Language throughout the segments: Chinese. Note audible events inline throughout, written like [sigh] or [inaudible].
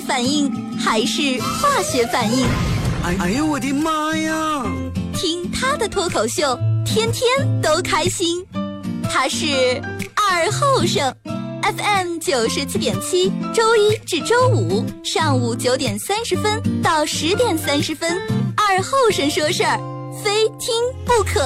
反应还是化学反应？哎哎呦我的妈呀！听他的脱口秀，天天都开心。他是二后生，FM 九十七点七，周一至周五上午九点三十分到十点三十分，二后生说事儿，非听不可。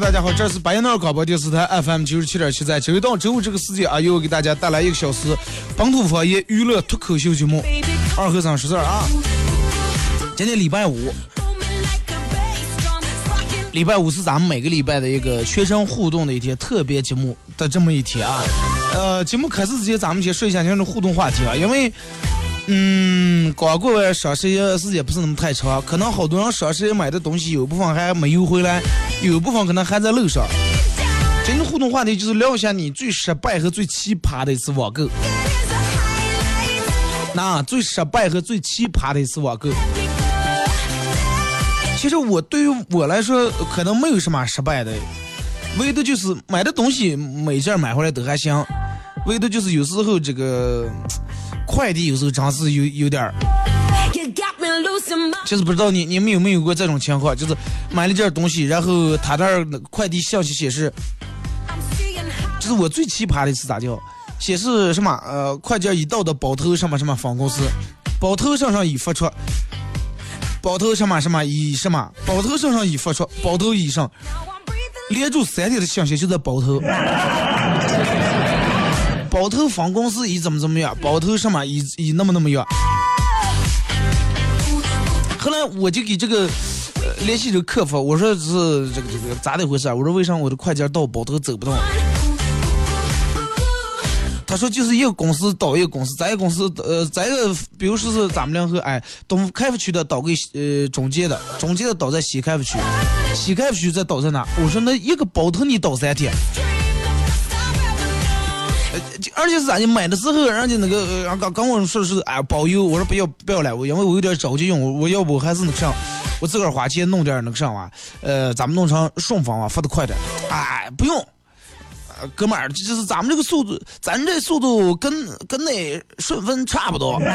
大家好，这是白音尔广播电视台 FM 九十七点七，在周一到周五这个时间啊，又给大家带来一个小时本土方言娱乐脱口秀节目。二和尚说事儿啊，今天礼拜五，礼拜五是咱们每个礼拜的一个学生互动的一天，特别节目的这么一天啊。呃，节目开始之前，咱们先说一下今天的互动话题啊，因为。嗯，刚过完双十一时间不是那么太长，可能好多人双十一买的东西有部分还没邮回来，有部分可能还在路上。今天互动话题就是聊一下你最失败和最奇葩的一次网购。那最失败和最奇葩的一次网购，其实我对于我来说可能没有什么失败的，唯独就是买的东西每件买回来都还行，唯独就是有时候这个快递有时候真是有有点儿。其实不知道你你们有没有过这种情况，就是买了件东西，然后他那儿快递信息显示这是我最奇葩的一次咋叫，显示什么呃快件已到的包头什么什么分公司，包头上上已发出，包头什么什么已什么，包头上上已发出，包头以上连住三天的信息就在包头。[laughs] 包头分公司以怎么怎么样，包头什么以以那么那么样。后来我就给这个联系这个客服，我说是这个这个咋的回事啊？我说为啥我的快件到包头走不动？他说就是一个公司倒一个公司，咱一个公司呃，咱一个比如说是咱们两个哎，东开发区的倒给呃中介的，中介的倒在西开发区，西开发区再倒在哪？我说那一个包头你倒三天。而且是咋的？买的时候人家那个刚刚我说是哎包邮，我说不要不要了，我因为我有点着急用，我我要不还是那个啥，我自个儿花钱弄点那个啥哇，呃，咱们弄成顺丰啊，发的快点。哎，不用，呃哥们儿，就是咱们这个速度，咱这速度跟跟那顺丰差不多，[laughs]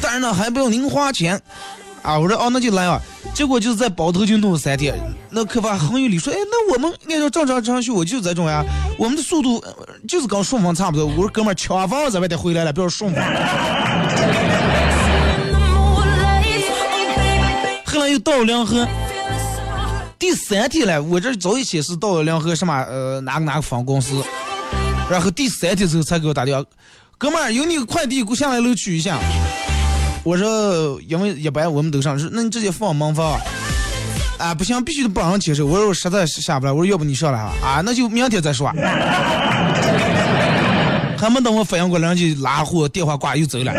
但是呢还不用您花钱。啊，我说哦，那就来吧。结果就是在包头就弄了三天，那客服还很有理说，哎，那我们按照正常程序，我就这种呀，我们的速度就是跟顺丰差不多。我说哥们儿，抢房咱们得回来了，不要顺丰。后来又到了两河，第三天了，我这早已显示到了两河什么呃哪个哪个分公司，然后第三天时候才给我打电话，哥们儿有你快递，给我下来楼取一下。我说因为一般我们都上，说那你直接放门房。啊，不行，必须得帮人接受。我说我实在下不来，我说要不你上来哈，啊，那就明天再说。[laughs] 还没等我反应过来，人家拉货，电话挂又走了。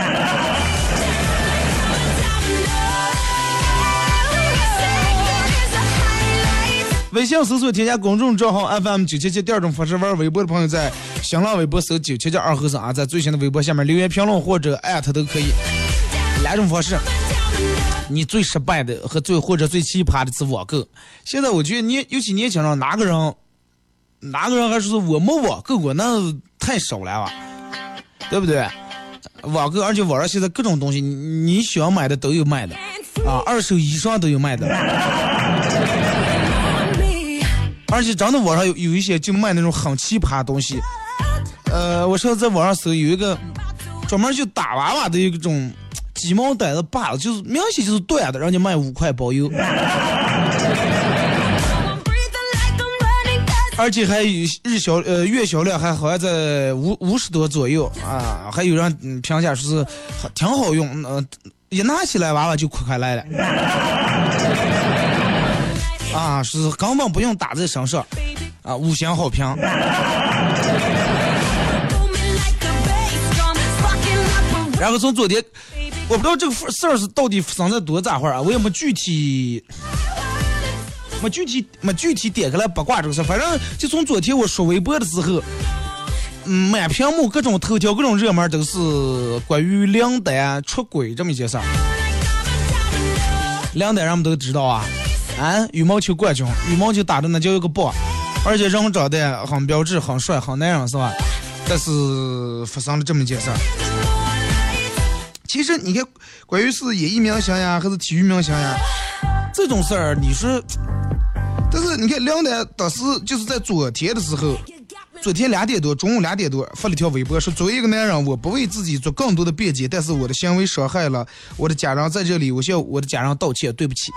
微信搜索添加公众账号 FM 九七七，第二种方式玩微博的朋友在新浪微博搜九七七二和尚啊，在最新的微博下面留言评论或者艾特都可以。两种方式，你最失败的和最或者最奇葩的是网购。现在我觉得年尤其年轻人，哪个人哪个人还说我没网购过，那太少了吧，对不对？网购，而且网上现在各种东西，你你想买的都有卖的啊，二手以上都有卖的。而且真的网上有有一些就卖那种很奇葩的东西。呃，我上次在网上搜有一个专门就打娃娃的一种鸡毛掸子罢了，就是明显就是断的，人家卖五块包邮，[laughs] 而且还有日销呃月销量还好像在五五十多左右啊，还有人评价说是挺好用，呃一拿起来娃娃就哭开来了。[laughs] 啊，是根本不用打在身上，啊，五星好评。[laughs] 然后从昨天，我不知道这个事儿是到底发生在多咋会儿啊，我也没具体，没具体没具体点开来八卦这个事儿。反正就从昨天我刷微博的时候，嗯，满屏幕各种头条、各种热门都是关于梁丹出轨这么一件事儿。梁丹人们都知道啊，啊，羽毛球冠军，羽毛球打的那叫一个棒，而且人长得很标致、很帅、很男人，是吧？但是发生了这么一件事儿。其实你看，关于是演艺明星呀，还是体育明星呀，这种事儿，你说，但是你看梁丹当时就是在昨天的时候，昨天两点多，中午两点多发了条微博，说作为一个男人，我不为自己做更多的辩解，但是我的行为伤害了我的家人，在这里我向我的家人道歉，对不起。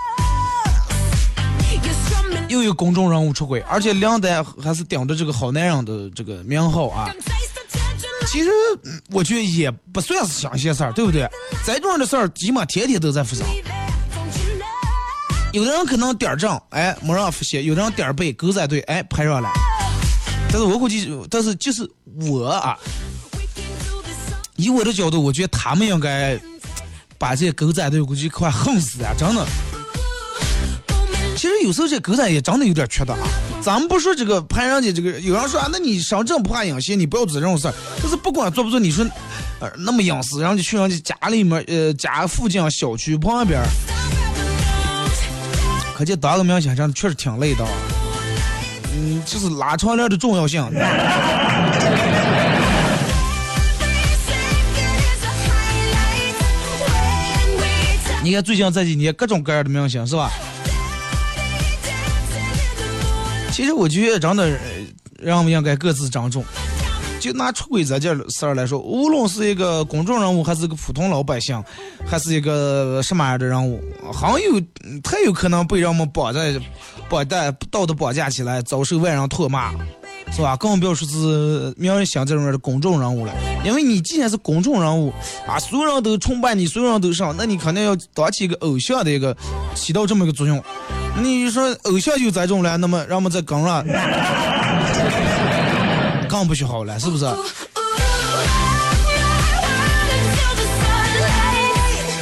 又有公众人物出轨，而且梁丹还是顶着这个好男人的这个名号啊。其实我觉得也不算是新鲜事儿，对不对？这种的事儿起码天天都在发生。有的人可能点儿正，哎，没让发现；有的人点儿背，狗仔队，哎，拍上了。但是我估计，但是就是我啊，以我的角度，我觉得他们应该把这些狗仔队估计快恨死啊！真的。其实有时候这狗仔也真的有点缺德啊。咱们不说这个拍人家这个，有人说啊，那你上阵不怕隐私，你不要做这种事儿。但是不管做不做，你说，呃，那么隐私，然后就去人家家里面，呃，家附近小区旁边，可见当个明星真的确实挺累的啊。嗯，就是拉窗帘的重要性。你看最近这几年各种各样的明星是吧？其实我觉得真的，人们应该各自珍重。就拿出轨这件事儿来说，无论是一个公众人物，还是一个普通老百姓，还是一个什么样的人物，很有太有可能被人们绑在绑带道德绑架起来，遭受外人唾骂，是吧？更不要说是明星这种的公众人物了。因为你既然是公众人物啊，所有人都崇拜你，所有人都上，那你肯定要当起一个偶像的一个起到这么一个作用。你说偶像就这种了，那么让我们再跟上，[laughs] 更不许好了，是不是？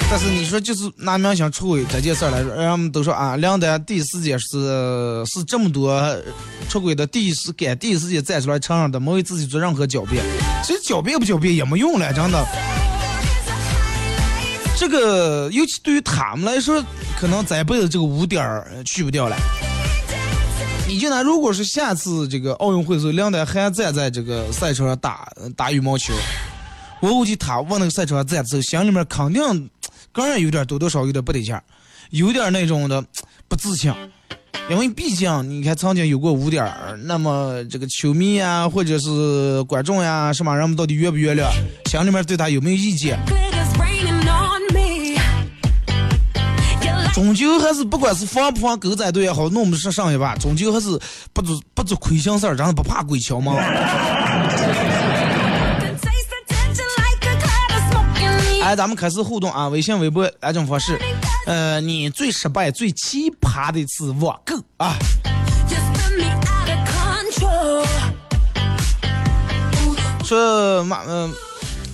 但是你说就是拿明星出轨这件事来说，人们都说啊，梁丹第一时间是是这么多出轨的第一时间第一时间站出来承认的，没为自己做任何狡辩。其实狡辩不狡辩也没用了，真的。这个尤其对于他们来说，可能这辈子这个污点儿去不掉了。你就拿如果是下次这个奥运会的时候，梁丹还站在这个赛场上打打羽毛球，我估计他往那个赛场上站之后，心里面肯定个人有点多多少少有点不得劲儿，有点那种的不自信。因为毕竟你看曾经有过污点儿，那么这个球迷呀，或者是观众呀，什么人们到底约不约了，心里面对他有没有意见？终究还是不管是防不防狗仔队也好，弄不上上一把，终究还是不做不做亏心事儿，真的不怕鬼敲门。[laughs] 哎，咱们开始互动啊，微信、微博两种方式。呃，你最失败、最奇葩的一次网购啊.说马嗯、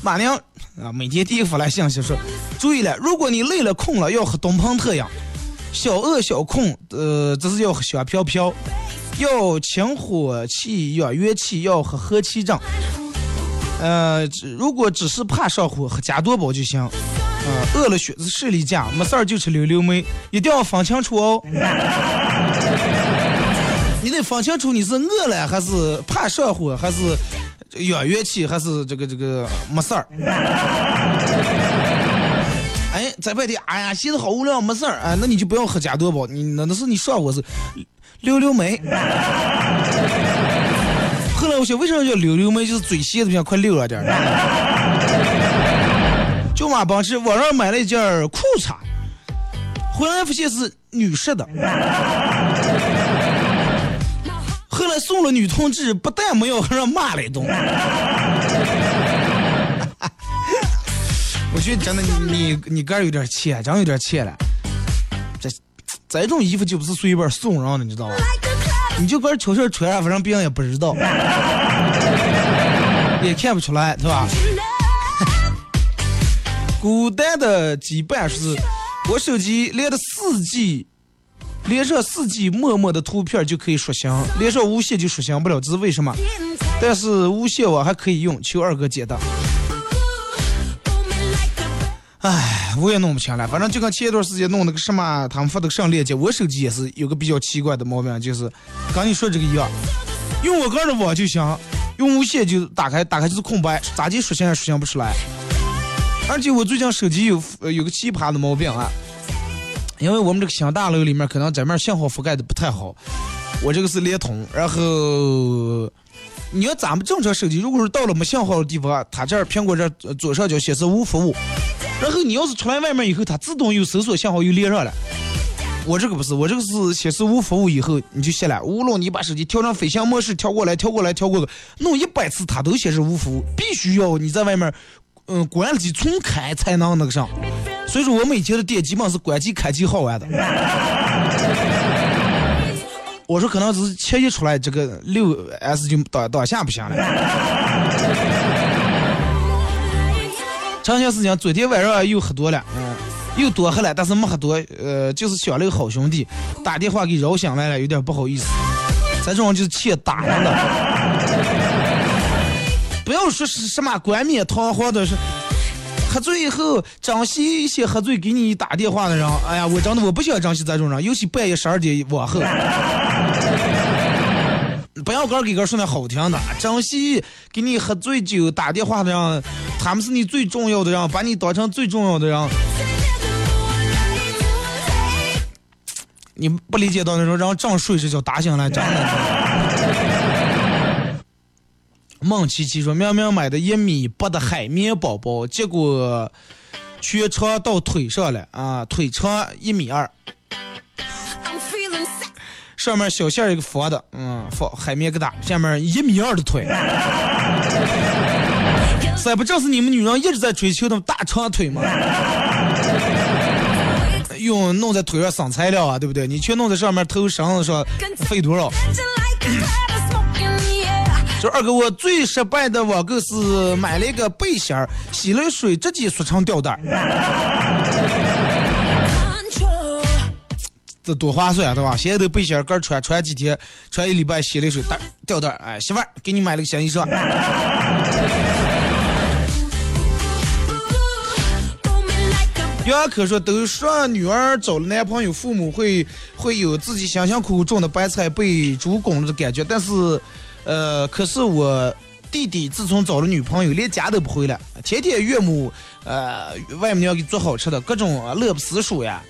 马娘啊，每天第一发来信息说，注意了，如果你累了困了，要喝东鹏特饮，小饿小困，呃，这是要喝香飘飘，要清火气养元气，要喝和气正。呃，如果只是怕上火，喝加多宝就行。呃，饿了血子视力架，没事儿就吃溜溜梅，一定要分清楚哦。[laughs] 你得分清楚你是饿了还是怕上火，还是养元气，还是这个这个没事儿。哎，在外地，哎呀，现在好无聊，没事儿，哎，那你就不要喝加多宝，你那那是你上火是溜溜梅。后来我想，为什么叫溜溜梅？就是嘴斜的像快溜了点儿。就马帮是网上买了一件裤衩，回来发现是女士的。送了女同志，不但没有，还让骂了一顿。[laughs] 我觉得真的你你你个儿有点欠，真有点欠了。这这种衣服就不是随便送人的，你知道吧？你就个儿悄悄穿上，反正别人也不知道，也看不出来，是吧？[laughs] 古代的羁绊是，我手机连着四 G，连上四 G 陌陌的图片就可以刷新，连上无线就刷新不了，这是为什么？但是无线我还可以用，求二哥解答。唉，我也弄不清了，反正就跟前一段时间弄那个什么，他们发的上链接，我手机也是有个比较奇怪的毛病，就是跟你说这个一样，用我个人的网就行，用无线就打开，打开就是空白，咋地刷新也刷新不出来。而且我最近手机有呃有个奇葩的毛病啊，因为我们这个新大楼里面可能这面信号覆盖的不太好，我这个是联通，然后你要咱们正常手机，如果是到了没信号的地方，它这儿苹果这儿左上角显示无服务，然后你要是出来外面以后，它自动又搜索信号又连上了。我这个不是，我这个是显示无服务以后你就卸了，无论你把手机调成飞行模式，调过来调过来调过来，弄一百次它都显示无服务，必须要你在外面。嗯，关机重开才能那个上，所以说我每天的店基本是关机开机好玩的。[laughs] 我说可能只是切一出来这个六 S 就当当下不行了。前些时间，昨天晚上又喝多了，嗯，又多喝了，但是没喝多，呃，就是想了个好兄弟打电话给扰醒来了，有点不好意思。咱这种就是欠打上的。不要说是什么冠冕堂皇的，是喝醉以后珍惜一些喝醉给你打电话的人。哎呀，我真的我不想珍惜这种人，尤其半夜十二点往后。[laughs] 不要哥给哥说那好听的，珍惜给你喝醉酒打电话的人，他们是你最重要的人，把你当成最重要的人。你不理解到那种让正睡这叫打醒了，真的。孟琪琪说：“明明买的一米八的海绵宝宝，结果全长到腿上了啊！腿长一米二，上面小线一个佛的，嗯，佛海绵疙瘩，下面一米二的腿。这不正是你们女人一直在追求的大长腿吗？用弄在腿上省材料啊，对不对？你却弄在上面头绳子上，费多少？”说二哥，我最失败的网购是买了一个背心儿，洗了水直接缩成吊带儿，[laughs] 这多划算啊，对吧？现在的背心儿，刚穿穿几天，穿一礼拜洗了水带吊带儿，哎，媳妇儿给你买了个新衣裳。[laughs] 袁可说，都说女儿找了男朋友，父母会会有自己辛辛苦苦种的白菜被猪拱了的感觉，但是。呃，可是我弟弟自从找了女朋友，连家都不回了，天天岳母呃外母娘给做好吃的，各种乐不思蜀呀。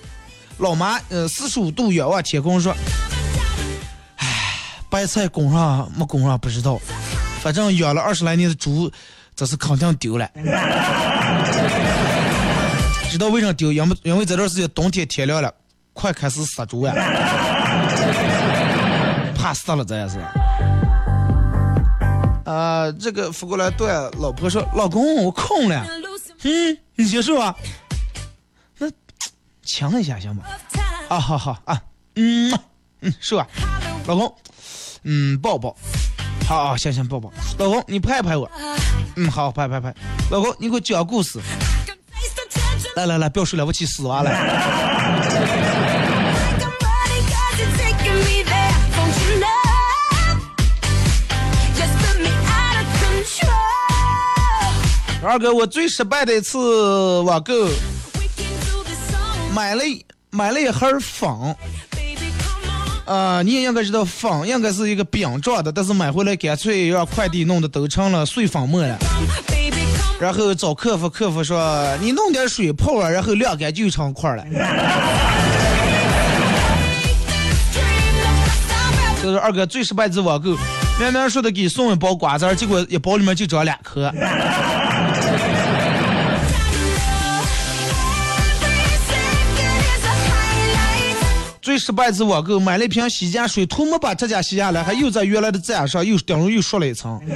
老妈呃四十五度仰望天空说：“唉，白菜供上没供上不知道，反正养了二十来年的猪，这是肯定丢了。[laughs] 知道为啥丢？因为因为这段时间冬天天凉了，快开始杀猪呀，怕死了这也是。”啊，这个扶过来对老婆说：“老公，我空了。”嗯，你结束啊。那强一下行吗？啊，好好啊，嗯嗯，是吧？老公，嗯，抱抱。好，行行，抱抱。老公，你拍拍我。嗯，好，拍拍拍。老公，你给我讲故事。来来来，不要睡了，我去死娃了。二哥，我最失败的一次网购，买了买了一盒粉，啊，你也应该知道粉应该是一个饼状的，但是买回来干脆让快递弄的都成了碎粉末了。然后找客服，客服说你弄点水泡了，然后晾干就成块了。[laughs] 这是二哥最失败的网购，明明说的给送一包瓜子，结果一包里面就装两颗。最失败次网购，买了一瓶洗洁水，涂抹把指甲洗下来，还又在原来的指甲上又顶上又刷了一层。[laughs]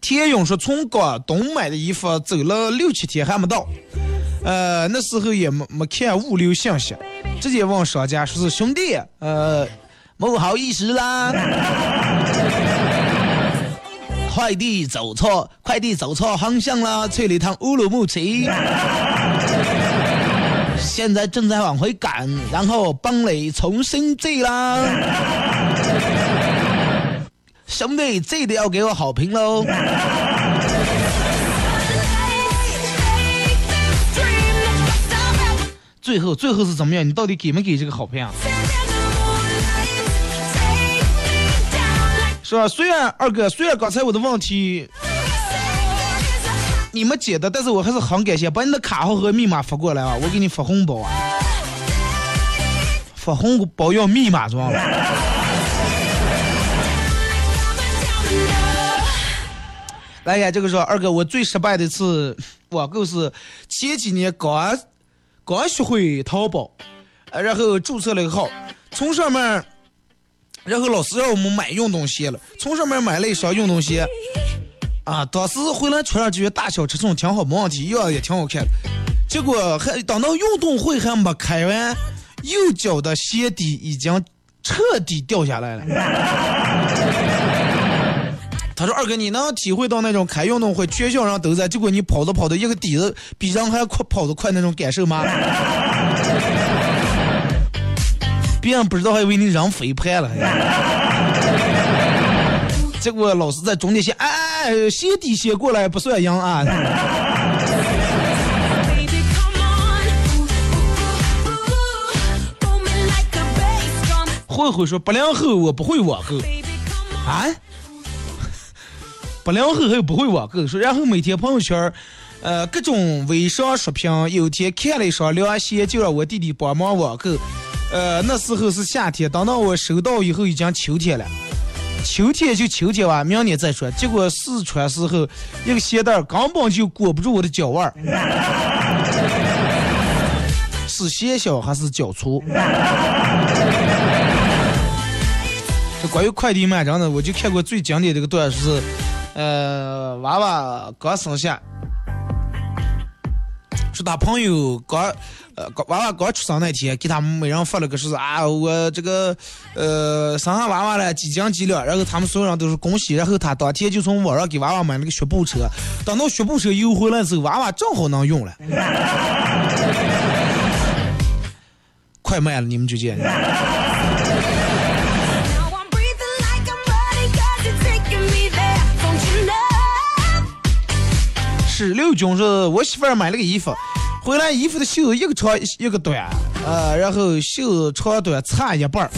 田勇说从广东买的衣服走了六七天还没到，呃，那时候也没没看物流信息，直接问商家说是兄弟，呃，不好意思啦，快递走错，快递走错方向了，去了一趟乌鲁木齐。[laughs] 现在正在往回赶，然后帮你重新寄啦。兄弟，这得要给我好评喽！最后，最后是怎么样？你到底给没给这个好评啊？是吧？虽然二哥，虽然刚才我的问题你们解的，但是我还是很感谢，把你的卡号和密码发过来啊，我给你发红包啊，发红包要密码知道吧？来呀，这个说二哥，我最失败的一次网购是前几年刚刚学会淘宝，呃然后注册了一个号，从上面，然后老师让我们买运动鞋了，从上面买了一双运动鞋，啊，当时回来穿上觉得大小尺寸挺好，没问题，样也挺好看。结果还等到运动会还没开完，右脚的鞋底已经彻底掉下来了。他说：“二哥，你能体会到那种开运动会全校人都在，结果你跑着跑着一个底子比人还快跑得快那种感受吗？别人不知道还以为你扔飞盘了。[laughs] 结果老师在终点线，哎哎哎，鞋底先过来不算赢啊。慧慧说八零后我不会网购啊。”八零后还有不会网购，说然后每天朋友圈，呃，各种微商刷屏。有天看了一双凉鞋，就让我弟弟帮忙网购。呃，那时候是夏天，等到我收到以后已经秋天了。秋天就秋天吧，明年再说。结果试穿时候，一个鞋带根本就裹不住我的脚腕儿。[laughs] 是鞋小还是脚粗？这关于快递慢真的，我就看过最经典的一个段子是。呃，娃娃刚生下，说他朋友刚，呃，娃娃刚出生那天，给他们每人发了个说是啊，我这个，呃，生下娃娃了，几斤几两，然后他们所有人都是恭喜，然后他当天就从网上给娃娃买了个学步车，等到学步车邮回来之后，娃娃正好能用了，[laughs] 快卖了，你们就见。十六军说，我媳妇儿买了个衣服，回来衣服的袖子一个长一个短，呃，然后袖子长短差一半儿。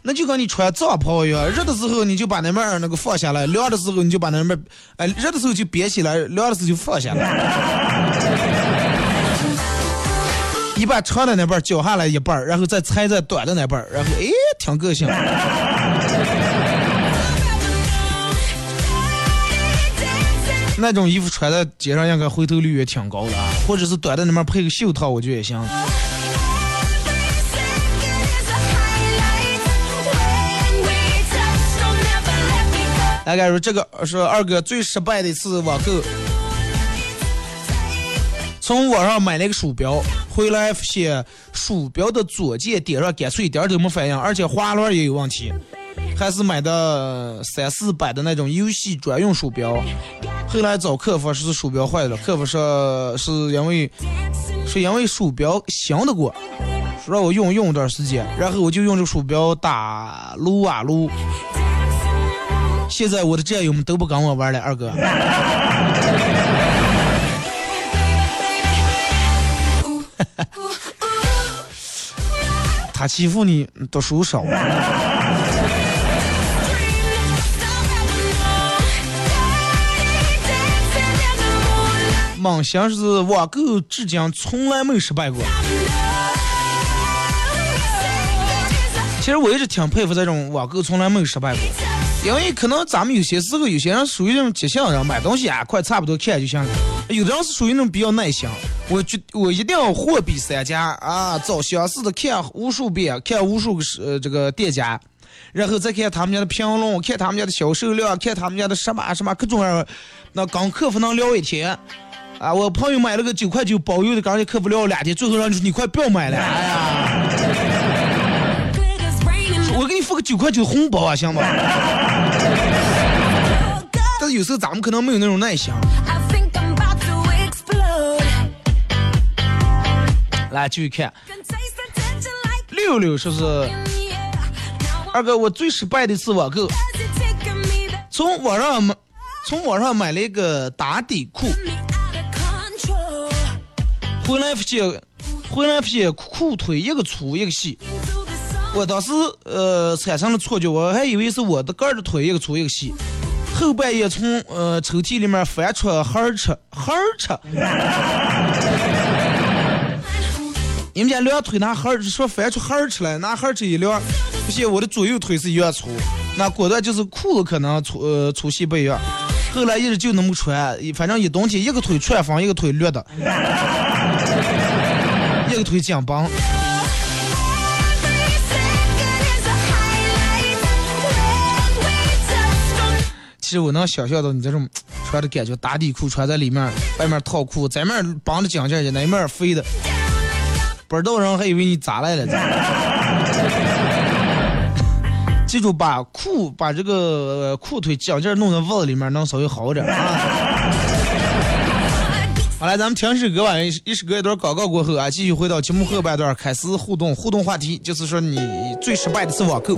那就跟你穿帐篷一样，热的时候你就把那面儿那个放下来，凉的时候你就把那面儿，哎，热的时候就别起来，凉的时候就放下来。一把长的那半儿绞下来一半儿，然后再裁在短的那半儿，然后哎，挺个性。[laughs] 那种衣服穿在街上，应该回头率也挺高的啊，或者是短的那面配个袖套，我觉得也行。大概说这个是二哥最失败的一次网购，从网上买了一个鼠标，回来发现鼠标的左键点上干脆一点都没反应，而且滑轮也有问题，还是买的三四百的那种游戏专用鼠标。后来找客服是鼠标坏了，客服说是因为是因为鼠标响的过，说让我用用一段时间，然后我就用这个鼠标打撸啊撸。现在我的战友们都不跟我玩了，二哥。[laughs] 他欺负你读书少。梦想是网购，至今从来没失败过。其实我一直挺佩服这种网购从来没有失败过，因为可能咱们有些时候有些人属于那种急性人，买东西啊快差不多看就行了；有的人是属于那种比较耐心，我觉我一定要货比三家啊，找相似的看无数遍，看无数个呃这个店家，然后再看他们家的评论，看他们家的销售量，看他们家的什么什么各种，那跟客服能聊一天。[laughs] 啊，我朋友买了个九块九包邮的，刚才客服聊了两天，最后让你说你快不要买了。哎呀，我给你付个九块九红包啊，行吗？[laughs] 但是有时候咱们可能没有那种耐心。来继续看，六六说是二哥，我最失败的是网购，从网上买，从网上买了一个打底裤。回来发现，回来发现裤腿一个粗一个细。我当时呃产生了错觉，我还以为是我的个儿的腿一个粗一个细。后半夜从呃抽屉里面翻出孩儿车，孩儿车。你们家两腿拿孩儿说翻出孩儿车来，拿孩儿车一量，不行，我的左右腿是一样粗，那果断就是裤子可能粗呃粗细不一样。后来一直就那么穿，反正一冬天一个腿穿风，一个腿略的，一个腿紧绷。其实我能想象到你这种穿的感觉，打底裤穿在里面，外面套裤，在面绑着紧劲儿去，那面飞的，不知道人还以为你咋来了。记住，把裤把这个裤腿脚劲弄在袜子里面，能稍微好一点啊。[laughs] 好了，咱们听首歌吧，一一首歌一段广告过后啊，继续回到节目后半段，开始互动，互动话题就是说你最失败的是网购。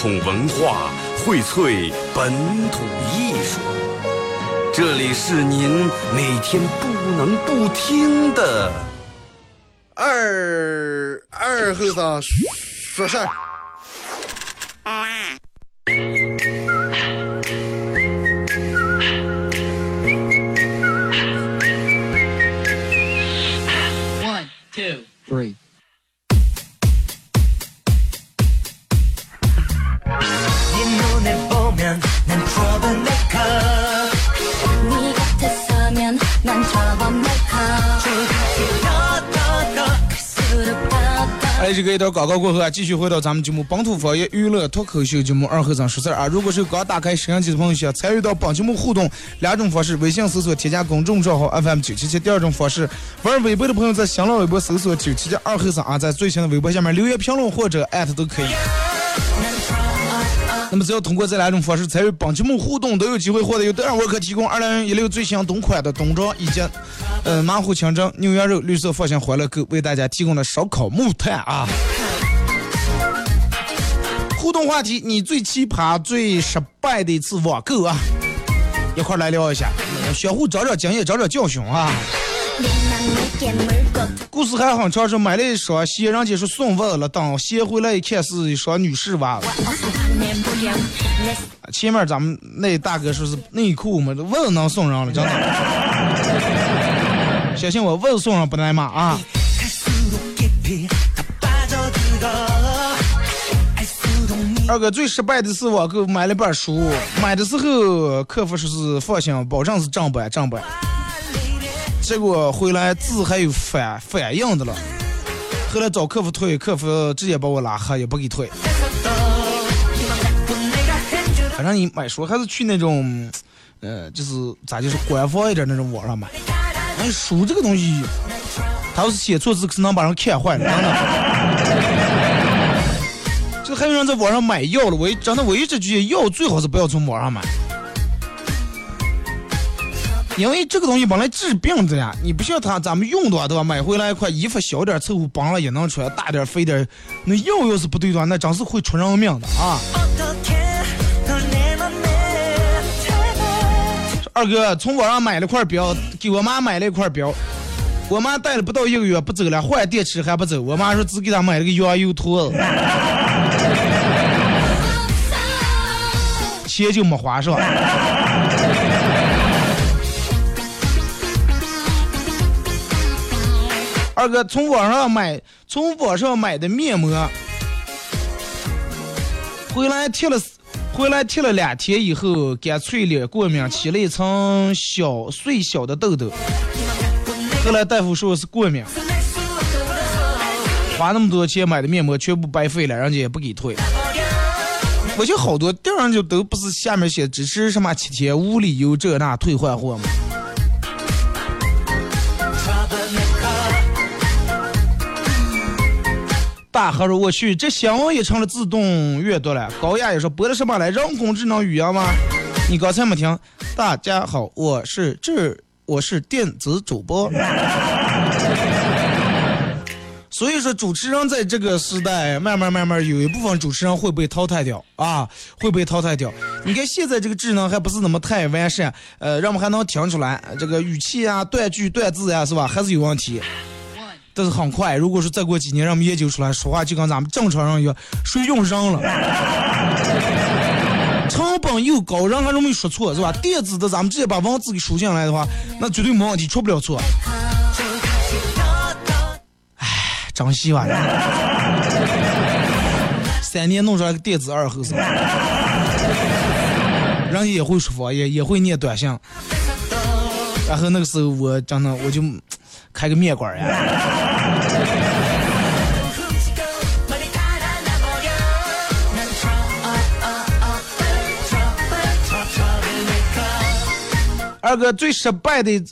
统文化，荟萃本土艺术。这里是您每天不能不听的二二后子说事儿。段广告过后啊，继续回到咱们节目《本土方言娱乐脱口秀》节目二后生说事儿啊。如果是刚打开摄像机的朋友，想参与到本节目互动，两种方式：微信搜索添加公众账号 FM 九七七；第二种方式，玩微博的朋友在新浪微博搜索九七七二后生啊，在最新的微博下面留言评论或者艾特都可以。那么只要通过这两种方式参与本节目互动，都有机会获得由德尔沃克提供二零一六最新冬款的冬装以及呃马虎清蒸、牛羊肉、绿色放心欢乐购为大家提供的烧烤木炭啊。互动话题：你最奇葩、最失败的一次网购啊，一块来聊一下，相互长长经验、长长教训啊。故事还很长说买了一双鞋人家说送问了等鞋回来一看是一双女士袜子。前面咱们那大哥说是内裤嘛问能送人了真的。相信我问送人不挨骂啊。二哥最失败的是我给买了本书买的时候客服说是放心保证是正版正版。结果回来字还有反反应的了，后来找客服退，客服直接把我拉黑，也不给退。反正你买书还是去那种，呃，就是咋就是官方一点那种网上买。哎，书这个东西，它要是写错字，可是能把人看坏了，真的。这还有人在网上买药了，我一真的我一直觉得药最好是不要从网上买，因为这个东西本来治病的呀，你不像他咱们用的话，对吧？买回来一块衣服小点凑合绑了也能穿，大点肥点，那药要是不对的话，那真是会出人命的啊！二哥从网上买了块表，给我妈买了一块表，我妈戴了不到一个月不走了，换电池还不走，我妈说只给她买了个羊油兔子，[laughs] 钱就没花是二哥从网上买，从网上买的面膜，回来贴了，回来贴了两天以后，干脆脸过敏，起了一层小碎小的痘痘。后来大夫说是过敏，花那么多钱买的面膜全部白费了，人家也不给退。我就好多地方就都不是下面写只是什么七天无理由这那退换货吗？大河说：“我去，这新闻也成了自动阅读了。”高雅也说：“播的什么来？人工智能语言吗？”你刚才没听？大家好，我是智，我是电子主播。[laughs] 所以说，主持人在这个时代，慢慢慢慢有一部分主持人会被淘汰掉啊，会被淘汰掉。你看现在这个智能还不是那么太完善，呃，让我们还能听出来这个语气啊、断句、断字呀、是吧？还是有问题。但是很快，如果说再过几年，让我们研究出来，说话就跟咱们正常人一样，谁用上了？成本又高，人还容易说错，是吧？电子的咱们直接把文字给输进来的话，那绝对没问题，出不了错。哎，真希望三年弄出来个电子二后生，人家也会说方言，也会念短信。然后那个时候我真的我就开个面馆呀。二哥最失败的，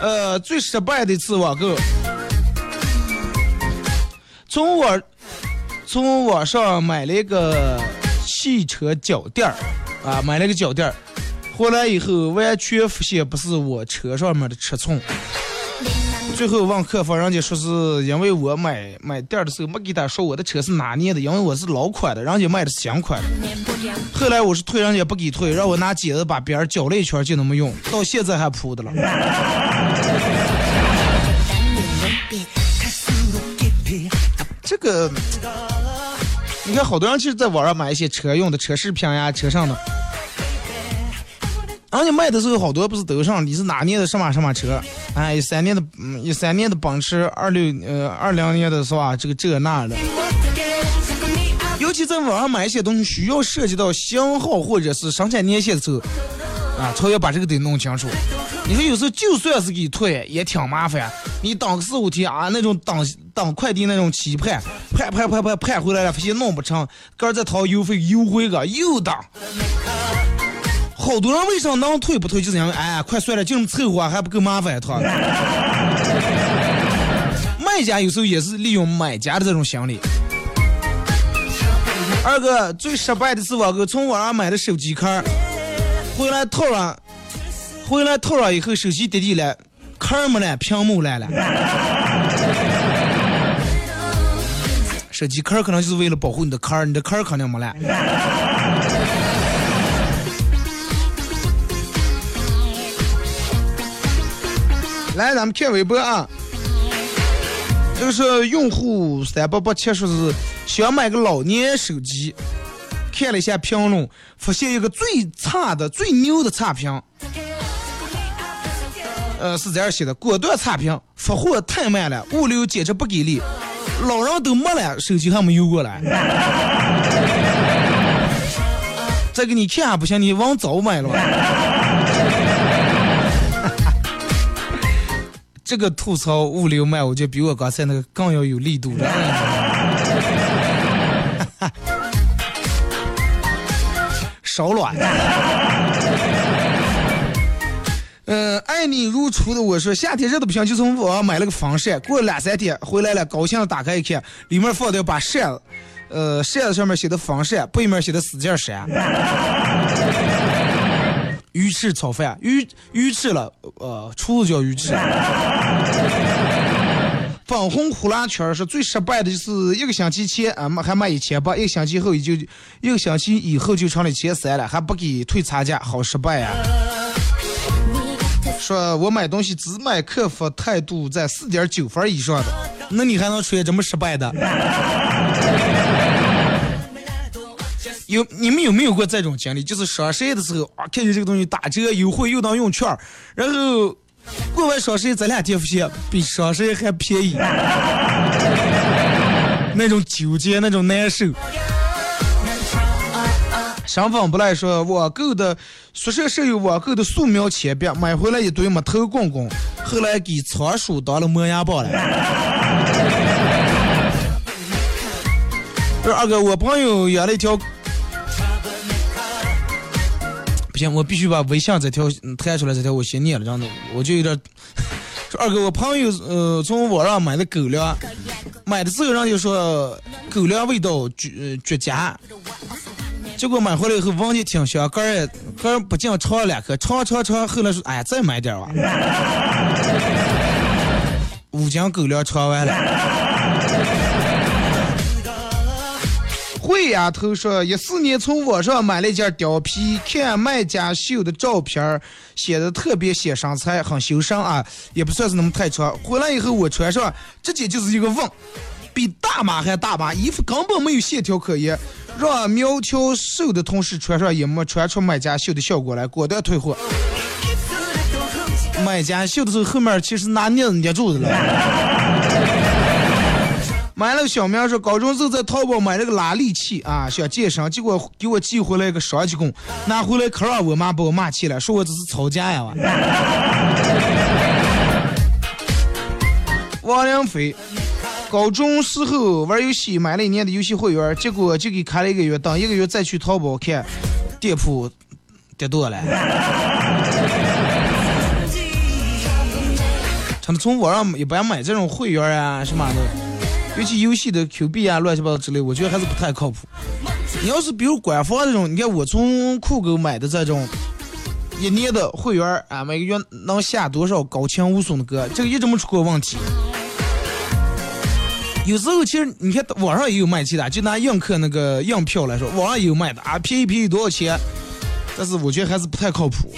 呃，最失败的一次网购，从网从网上买了一个汽车脚垫儿，啊，买了个脚垫儿，回来以后完全发现不是我车上面的尺寸。最后问客服，人家说是因为我买买店的时候没给他说我的车是哪年的，因为我是老款的，人家卖的是新款的。后来我是退，人家不给退，让我拿剪子把边儿绞了一圈就那么用，到现在还铺的了。这个，你看好多人其实在网上买一些车用的车饰品呀、车上的，人家卖的时候好多不是都上你是哪年的什么什么车，哎，一三年的，嗯，一三年的奔驰，二六呃二零年的是吧？这个这那的。尤其在网上买一些东西，需要涉及到型号或者是生产年限的时候，啊，他要把这个得弄清楚。你说有时候就算是给退，也挺麻烦。你等个四五天啊，那种等等快递那种期盼，盼盼盼盼盼回来了，发现弄不成，哥再掏邮费邮回个又等。好多人为啥能退不退，就是因为哎，快算了，就这么凑合，还不够麻烦他。[laughs] 卖家有时候也是利用买家的这种心理。二哥最失败的是我哥从网上买的手机壳，回来套上，回来套上以后手机跌地了，壳没了，屏幕来了。[laughs] 手机壳可能就是为了保护你的壳，你的壳肯定没了。来，咱们看微博啊。这个是用户三八八七说是想买个老年手机，看了一下评论，发现一个最差的、最牛的差评。呃，是这样写的：果断差评，发货太慢了，物流简直不给力，老人都没了，手机还没邮过来。[laughs] 再给你看还不行，你往早买了吧。这个吐槽物流慢，我觉得比我刚才那个更要有力度的。[laughs] 少卵。嗯，爱你如初的我说，夏天热的不行，就从网上买了个防晒，过了两三天回来了，高兴的打开一看，里面放的把扇子，呃，扇子上面写的防晒，背面写的使劲扇。鱼翅炒饭，鱼鱼翅了，呃，厨子叫鱼翅。[laughs] 粉红呼啦圈是最失败的，就是一个星期前啊，还卖一千八，一个星期后也就一个星期以后就成了一千三了，还不给退差价，好失败呀！说我买东西只买客服态度在四点九分以上的，那你还能出现这么失败的？有你们有没有过这种经历？就是双十一的时候啊，看见这个东西打折优惠又能用券，然后过完双十一这两天发现比双十一还便宜，[laughs] 那种纠结，那种难受。上访不来说，网购的宿舍舍友网购的素描铅笔买回来一堆没头公公，后来给仓鼠当了磨牙棒了。不 [laughs] 是二哥，我朋友养了一条。行，我必须把微信这条弹出来，这条我先念了，这样子我就有点。[laughs] 说二哥，我朋友呃从网上买的狗粮，买的时候人家说狗粮味道绝绝佳，结果买回来以后闻着挺香，个儿个儿不禁尝了两颗，尝尝尝，后来说哎呀再买点吧。[laughs] 五斤狗粮尝完了。会呀，头说一四年从网上买了一件貂皮，看卖家秀的照片儿，显得特别显身材，很修身啊，也不算是那么太长。回来以后我穿上，直接就是一个瓮，比大码还大码，衣服根本没有线条可言，让苗条瘦的同事穿上也没穿出卖家秀的效果来，果断退货。卖家秀的时候后面其实拿镊子捏住的了。买了个小明说，高中时候在淘宝买了个拉力器啊，想健身，结果给我寄回来一个双截棍，拿回来可让我妈把我骂起来，说我这是吵架呀！王良飞，高中时候玩游戏买了一年的游戏会员，结果就给开了一个月，等一个月再去淘宝看，店铺跌多了。他们从网上一般买这种会员啊什么的。尤其游戏的 Q 币啊，乱七八糟之类，我觉得还是不太靠谱。你要是比如官方这种，你看我从酷狗买的这种一年的会员儿啊，每个月能下多少高清无损的歌，这个一直没出过问题。有时候其实你看网上也有卖其他，就拿映客那个映票来说，网上也有卖的啊，便宜便宜多少钱？但是我觉得还是不太靠谱。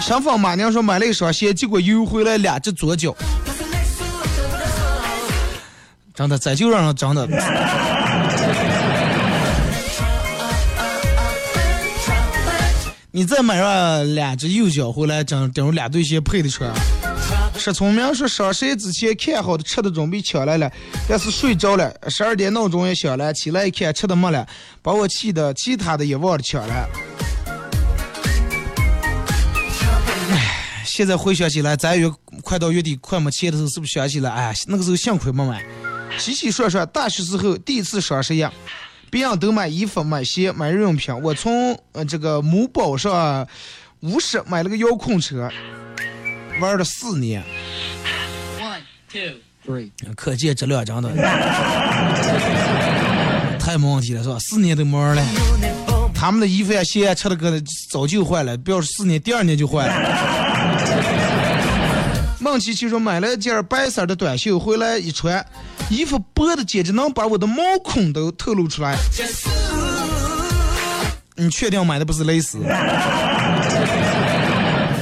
上访马娘说买了一双鞋，结果邮回来两只左脚，真的这就让人真的。[laughs] 你再买上两只右脚回来，整整两对鞋配的穿。石聪明说上谁之前看好的吃的准备抢来了，但是睡着了，十二点闹钟也响了，起来一看吃的没了，把我气的其他的也忘了抢了。唉，现在回想起来，咱月快到月底快没钱的时候，是不是想起来？哎，那个时候幸亏没买。洗洗涮涮，大学时候第一次双十一，别人都买衣服、买鞋、买日用品，我从呃这个某宝上五十买了个遥控车，玩了四年，One, two, three. 可见质量真的太没问题了，是吧？四年都没玩了。他们的衣服呀、鞋呀、吃的个的早就坏了，不要说四年，第二年就坏了。梦琪琪说买了件白色的短袖回来一穿，衣服薄的简直能把我的毛孔都透露出来。你确定买的不是蕾丝？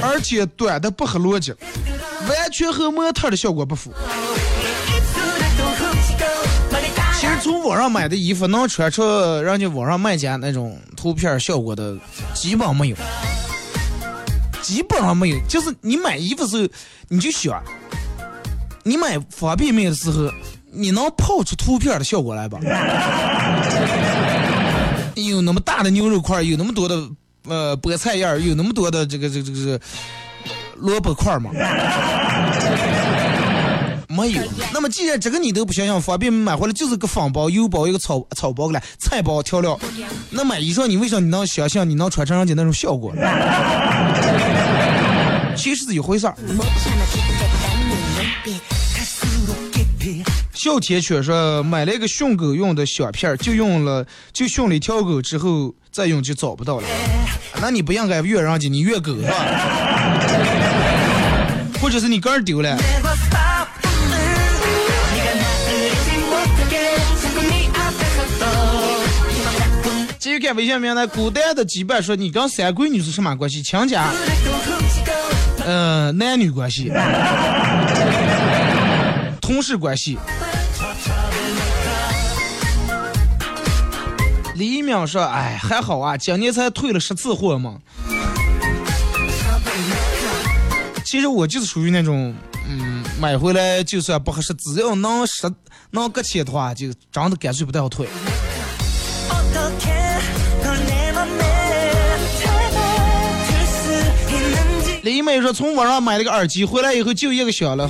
而且短的不合逻辑，完全和模特的效果不符。其实从网上买的衣服能穿出人家网上卖家那种图片效果的，基本没有，基本上没有。就是你买衣服的时候，你就想，你买方便面的时候，你能泡出图片的效果来吧？有那么大的牛肉块，有那么多的呃菠菜叶，有那么多的这个这个这个萝卜块吗？没有。那么既然这个你都不想想，方便面买回来就是个方包、油包、一个草草包来，菜包、调料。那买衣裳，你为啥你能想象你能穿成人家那种效果？其实是一回事儿。小铁犬说买了一个训狗用的小片儿，就用了就训了一条狗之后再用就找不到了。那你不应该怨人家，你怨狗是吧？或者是你杆儿丢了。继续看微信名单，古代的羁绊说你跟三闺女是什么关系？亲家？呃，男女关系，[laughs] 同事关系。李一鸣说：“哎，还好啊，今年才退了十次货嘛。其实我就是属于那种，嗯，买回来就算不合适，只要能实能搁钱的话，就真的干脆不带我退。妹说从网上买了个耳机，回来以后就一个响了，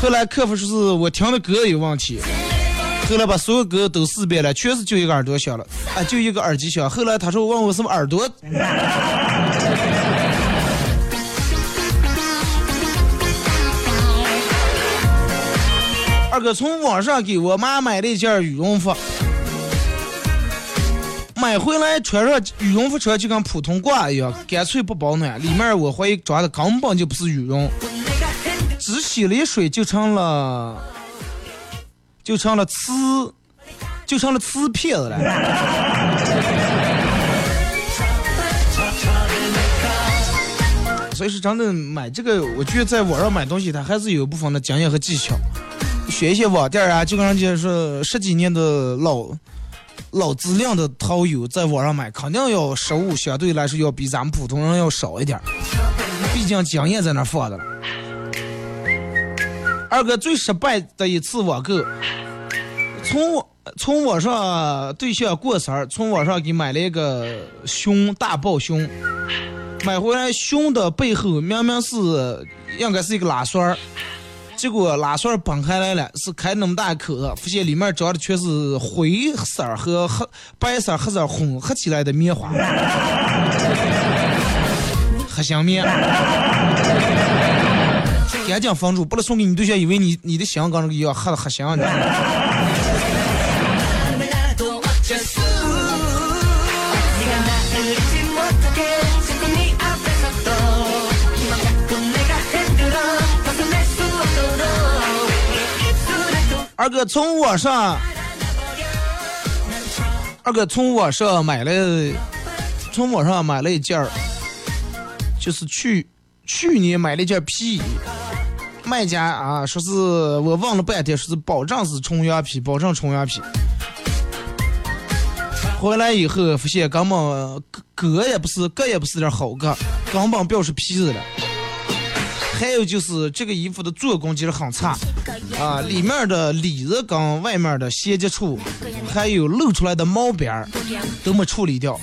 后来客服说是我听的歌有问题，后来把所有歌都试遍了，确实就一个耳朵响了，啊，就一个耳机响。后来他说问我什么耳朵。[laughs] 二哥从网上给我妈买了一件羽绒服，买回来穿上羽绒服穿就跟普通褂一样，干脆不保暖。里面我怀疑装的根本就不是羽绒，只洗了一水就成了，就成了瓷，就成了瓷片子了。所以说，真的买这个，我觉得在网上买东西，它还是有部分的经验和技巧。选一些网店啊，就跟人家说十几年的老老质量的淘友，在网上买，肯定要实物相对来说要比咱们普通人要少一点，毕竟经验在那放着了。二哥最失败的一次网购，从从网上对象过生日，从网上给买了一个熊大抱熊，买回来熊的背后明明是应该是一个拉栓儿。结果拉栓崩开来了，是开那么大口子，发现里面装的全是灰色和黑白色、黑色混合起来的棉花，[laughs] 黑香棉。赶紧封住，不能送给你对象，以为你你的香跟那个一样黑的黑香，二哥从网上，二哥从网上买了，从网上买了一件儿，就是去去年买了一件皮衣，卖家啊说是我问了半天，说是保证是纯羊皮，保证纯羊皮。回来以后发现根本割也不是，割也不是点好割，根本不要是皮子了。还有就是这个衣服的做工其实很差，啊，里面的里子跟外面的衔接处，还有露出来的毛边儿都没处理掉，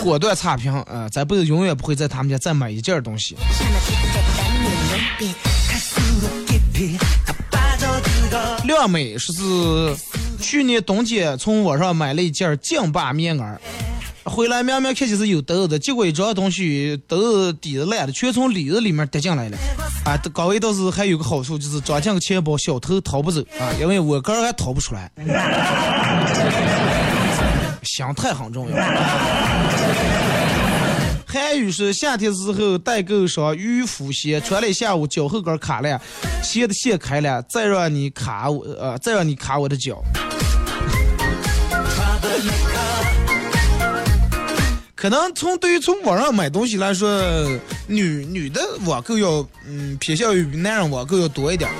果断差评啊！咱不是永远不会在他们家再买一件东西。靓美说是去年冬天从网上买了一件劲霸棉袄，回来明明看起是有兜的，结果一装东西兜底子烂的，全从里子里面跌进来了。啊，岗位倒是还有个好处，就是装进个钱包，小偷逃不走啊，因为我个人还逃不出来。心态很重要。韩语是夏天时候代购双渔夫鞋，穿了一下午，脚后跟卡了，鞋的线开了，再让你卡我，呃，再让你卡我的脚。可能从对于从网上买东西来说，女女的网购要嗯偏向于男人网购要多一点。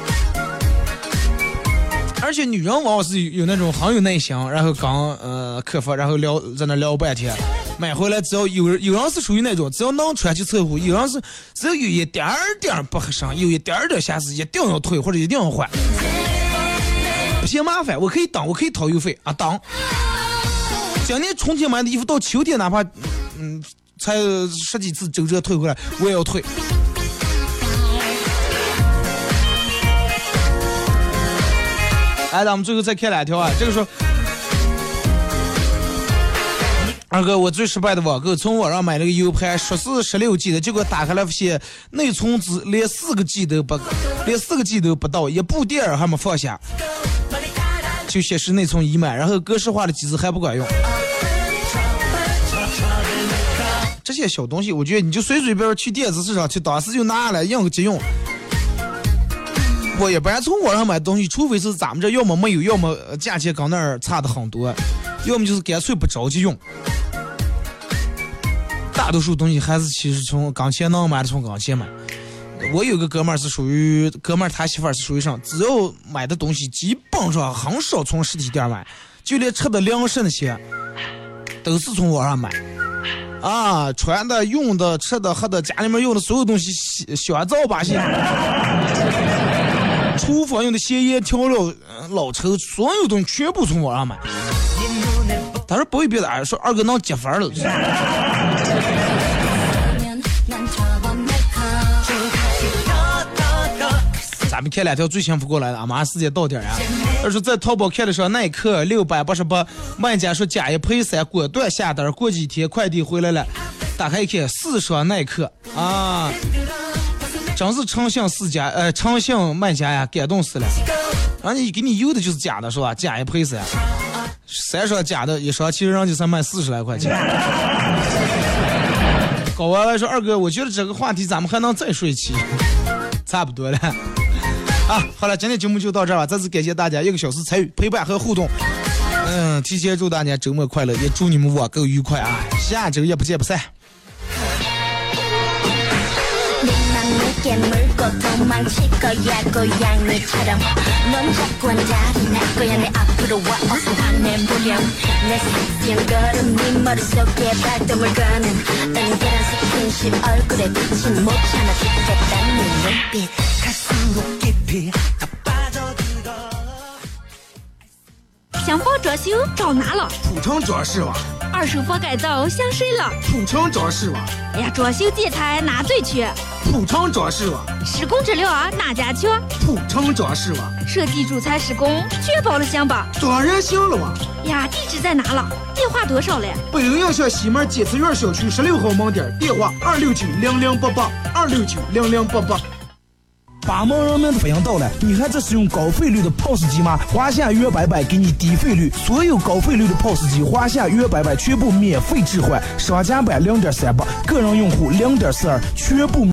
而且女人往往是有那种很有耐心，然后刚呃客服，然后聊在那聊半天，买回来只要有有人是属于那种只要能穿就凑合，有人是只要有一点点不合身，有一点点瑕疵，一定要退或者一定要换，不嫌麻烦，我可以等，我可以掏邮费啊等。今年春天买的衣服到秋天哪怕嗯才十几次周折退回来，我也要退。来，咱们最后再看两条啊。这个说，二哥，我最失败的网购，从网上买了个 U 盘，说是十六 G 的，结果打开来发现内存只连四个 G 都不，连四个 G 都不到，一部电影还没放下，就显示内存已满，然后格式化的机子还不管用。这些小东西，我觉得你就随随便便去电子市场去，当时就拿下来应个急用。我一般从网上买东西，除非是咱们这要么没有，要么价钱跟那儿差的很多，要么就是干脆不着急用。大多数东西还是其实从刚钱能买的从刚钱买。我有个哥们儿是属于哥们儿，他媳妇儿是属于啥，只要买的东西基本上很少从实体店买，就连吃的粮食那些都是从网上买。啊，穿的、用的、吃的、喝的，家里面用的所有东西，香皂把戏。厨房用的咸盐调料、老抽，所有东西全部从网上买。他说不会别的，说二哥能积分了。咱们看两条最幸福过来的，马上时间到点啊。他说在淘宝看的时候，耐克六百八十八，卖家说假一赔三，果断下单。过几天快递回来了，打开一看，四双耐克啊。真是诚信四家，呃，诚信卖家呀，感动死了。人家给你邮的就是假的，是吧？假一赔三，三双假的，一双其实人家才卖四十来块钱。[laughs] 搞歪歪说：“二哥，我觉得这个话题咱们还能再说一期，差不多了。”啊，好了，今天节目就到这儿吧。再次感谢大家一个小时参与、陪伴和互动。嗯，提前祝大家周末快乐，也祝你们网购愉快啊！下周也不见不散。 내게 물고 도망칠 거야 고양이처럼. 넌 자꾸 한자리 날 거야 내 앞으로 와 어서 화내보렴 내 섹시한 걸음 네 머릿속에 발동을 거는 은결한 스킨십 얼굴에 비친 못 참아 죽겠다는 눈빛. 가슴속 깊이 想房装修找哪了？土城装饰网，二手房改造想谁了？土城装饰网，哎呀，装修建材哪最缺？土城装饰网，施工质量啊哪家强？土城装饰网，设计主材施工确保了行吧？当然行了哇！呀，地址在哪了？电话多少嘞？北陵洋巷西门金慈苑小区十六号门店，电话二六九零零八八二六九零零八八。八毛人民的福音到了，你还在使用高费率的 POS 机吗？华夏约白白给你低费率，所有高费率的 POS 机，华夏约白白全部免费置换，商家版零点三八，个人用户零点四二，全部。